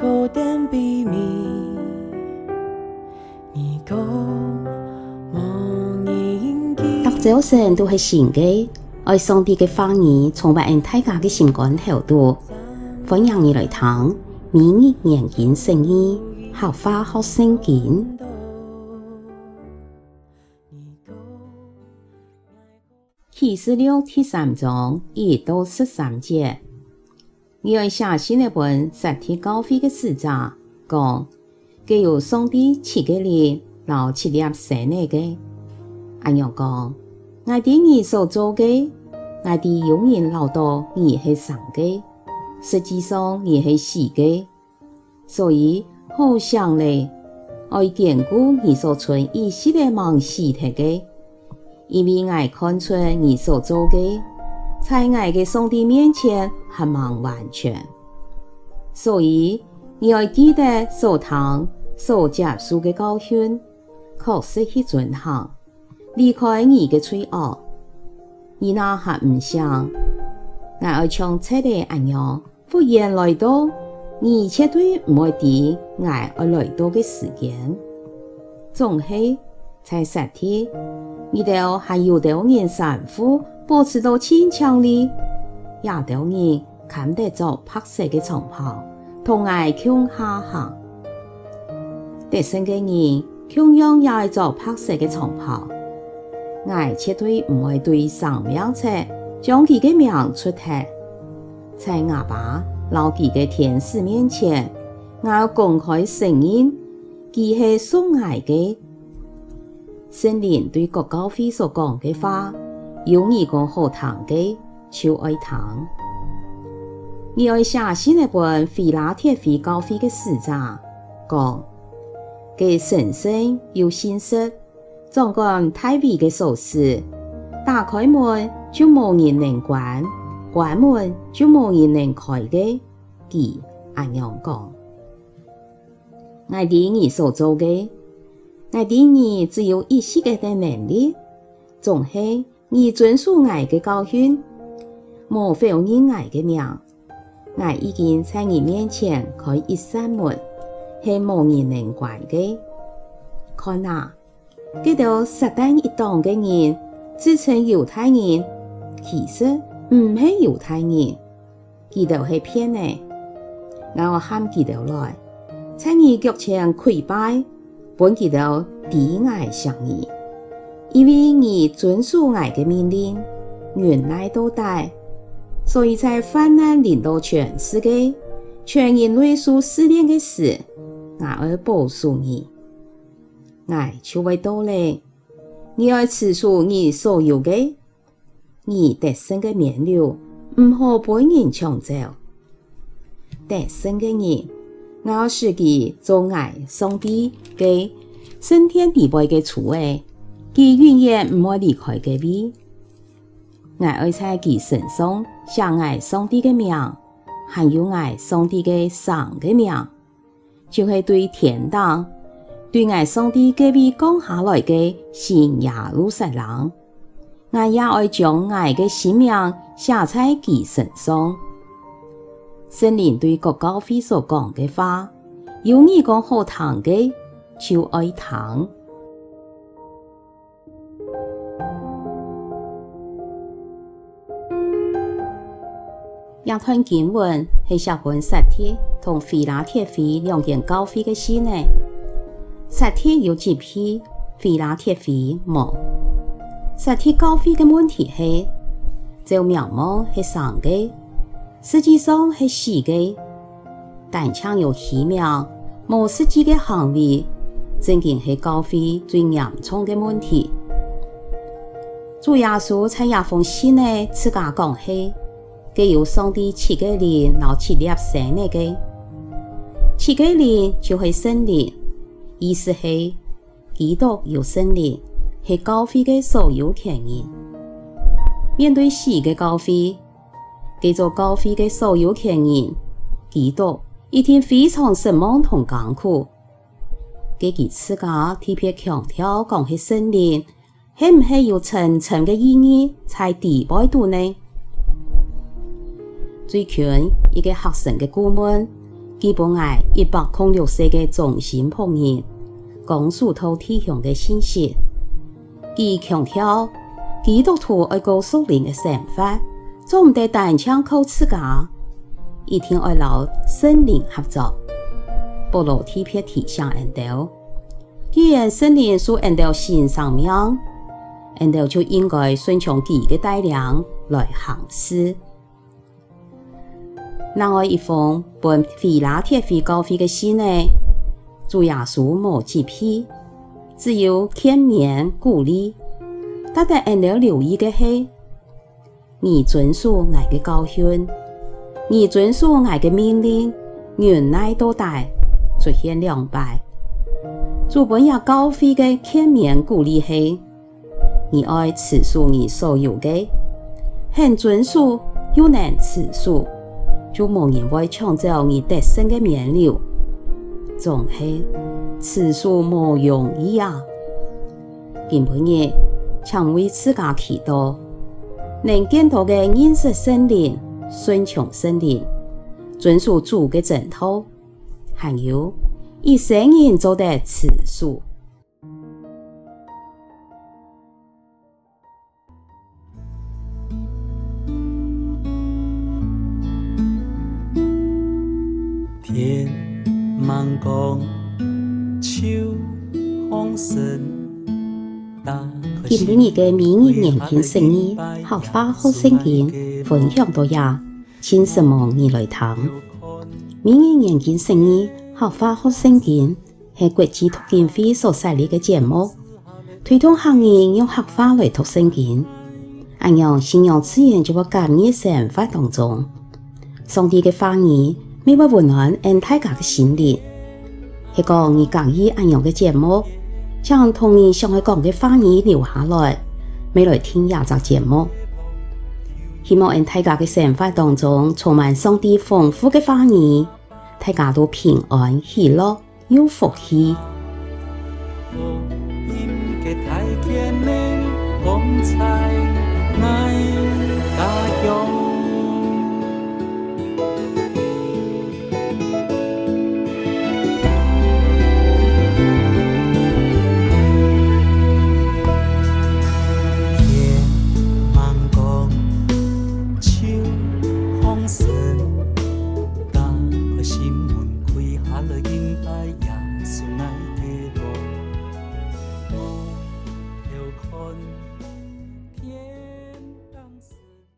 读早晨都是新嘅，爱上帝嘅话语，从不按大家嘅心肝头度，欢迎你来听，每日研经圣经，学话学圣经。启示录第三章一到十三节，你要写信的本实体教会的使者讲，佢有上帝赐嘅灵，老七粒生那个，俺样讲，我哋你所做嘅，我哋永远老到你系生嘅，实际上你系死嘅，所以好想嚟爱坚固你所存一息的梦死体嘅。因为我看出你所做的，在我嘅上帝面前还蛮完全，所以你要记得所听、所接受嘅教训，确实去遵行，离开你嘅罪恶。你那还唔想，我要像车的安样，忽然来到，你绝对唔会抵我要来到嘅时间，总系在实体。你哋还有得人衫裤保持到清强哩，也得人看得着白色的长袍，同爱向下行。得胜的人同样也系着白色的长袍，爱绝对唔会对生命册将佢嘅名出题，在阿爸老几嘅天使面前，我要公开承认佢系所爱嘅。圣灵对各教会所讲嘅话，有义工好堂给求爱糖。你爱写新一本飞拉铁飞高飞的诗章，讲给婶婶有心思，总管太美的首饰，打开门就无人能关，关门就无人能开的。给阿娘讲，我第你所做的，我第你只有一些的能力，总是。你遵守我嘅教训，莫否认我嘅名。我已经在你面前开一扇门，系无人能关嘅。看啊，这条撒旦一党嘅人自称犹太人，其实唔系犹太人，佢哋系骗你。我喊佢哋来，在你脚前跪拜。本记得抵爱上你，因为你遵守爱的命令，忍耐到底，所以在患难临到全世界，全人类所思念的事，我会保守你。爱就会到来，你要持守你所有的，你得胜的冕旒，唔好被人抢走。得胜的你。我要使佢做爱上帝嘅升天地位嘅主诶，伊永远唔会离开嘅位。我爱在佢身上写爱上帝嘅名，还有爱上帝嘅神嘅名，就系对天堂、对爱上帝隔壁降下来嘅新耶路撒冷。我也爱将爱嘅生命写在佢身上。圣灵对各教会所讲嘅话，有你讲好听嘅就爱听。一段经文系写本实体同飞拉铁非两间教会嘅信呢。实体有几批，飞拉铁非冇。实体教会嘅问题系，就名望系上个。实际上是死个，但强有虚名，无实际嘅行为，正经是高飞最严重嘅问题。主耶稣在一封信内自家讲系，皆由上帝赐给你，脑去立生日个。赐给你就会生日，意思是基督有生日，是高飞的所有权益。面对死的高飞，给做高飞的所有权益，基督一天非常失望同艰苦。给几次家特别强调讲起生日，是唔是有层层的意义才第八度呢？最近一个学生嘅顾问基本爱一百零六岁的中心仆人，讲述透天上的信息。佢强调基督徒爱过属灵的生活，总唔得单枪靠自家，一定爱劳圣灵合作。保罗特别提醒恩道，既然圣灵属恩道心上面，恩道就应该顺从佢嘅带领来行事。另外一封本腓拉铁非高飞的信呢，主耶稣冇责批，只有劝勉鼓励。但系恩道留意的是，你遵守爱嘅教训，你遵守爱的命令，忍耐到底。出现两败，主本也教会嘅劝勉鼓励是，你爱持守你所有的，很遵守又能持守，就无人会抢走你得胜嘅冕旒，总系持守无容易啊！今晡日请为自家祈祷，能更多嘅认识圣灵，顺从圣灵，遵守主嘅正道。还有以生命做的持守。茫光，秋风深。今日嘅每日研经释义，合法好圣经分享到呀，请什么你来听。每日研经释义，合法学圣经系国际读经会所设立嘅节目，推动行业用合法来读圣经，按样信仰自然就会加入生活当中。上帝嘅话语，每晚温暖俺大家嘅心灵。系讲你介意按样嘅节目，将同你想要讲嘅话语留下来，未来听廿集节目。希望俺大家嘅生活当中充满上帝丰富嘅话语，大家都平安喜乐有福气。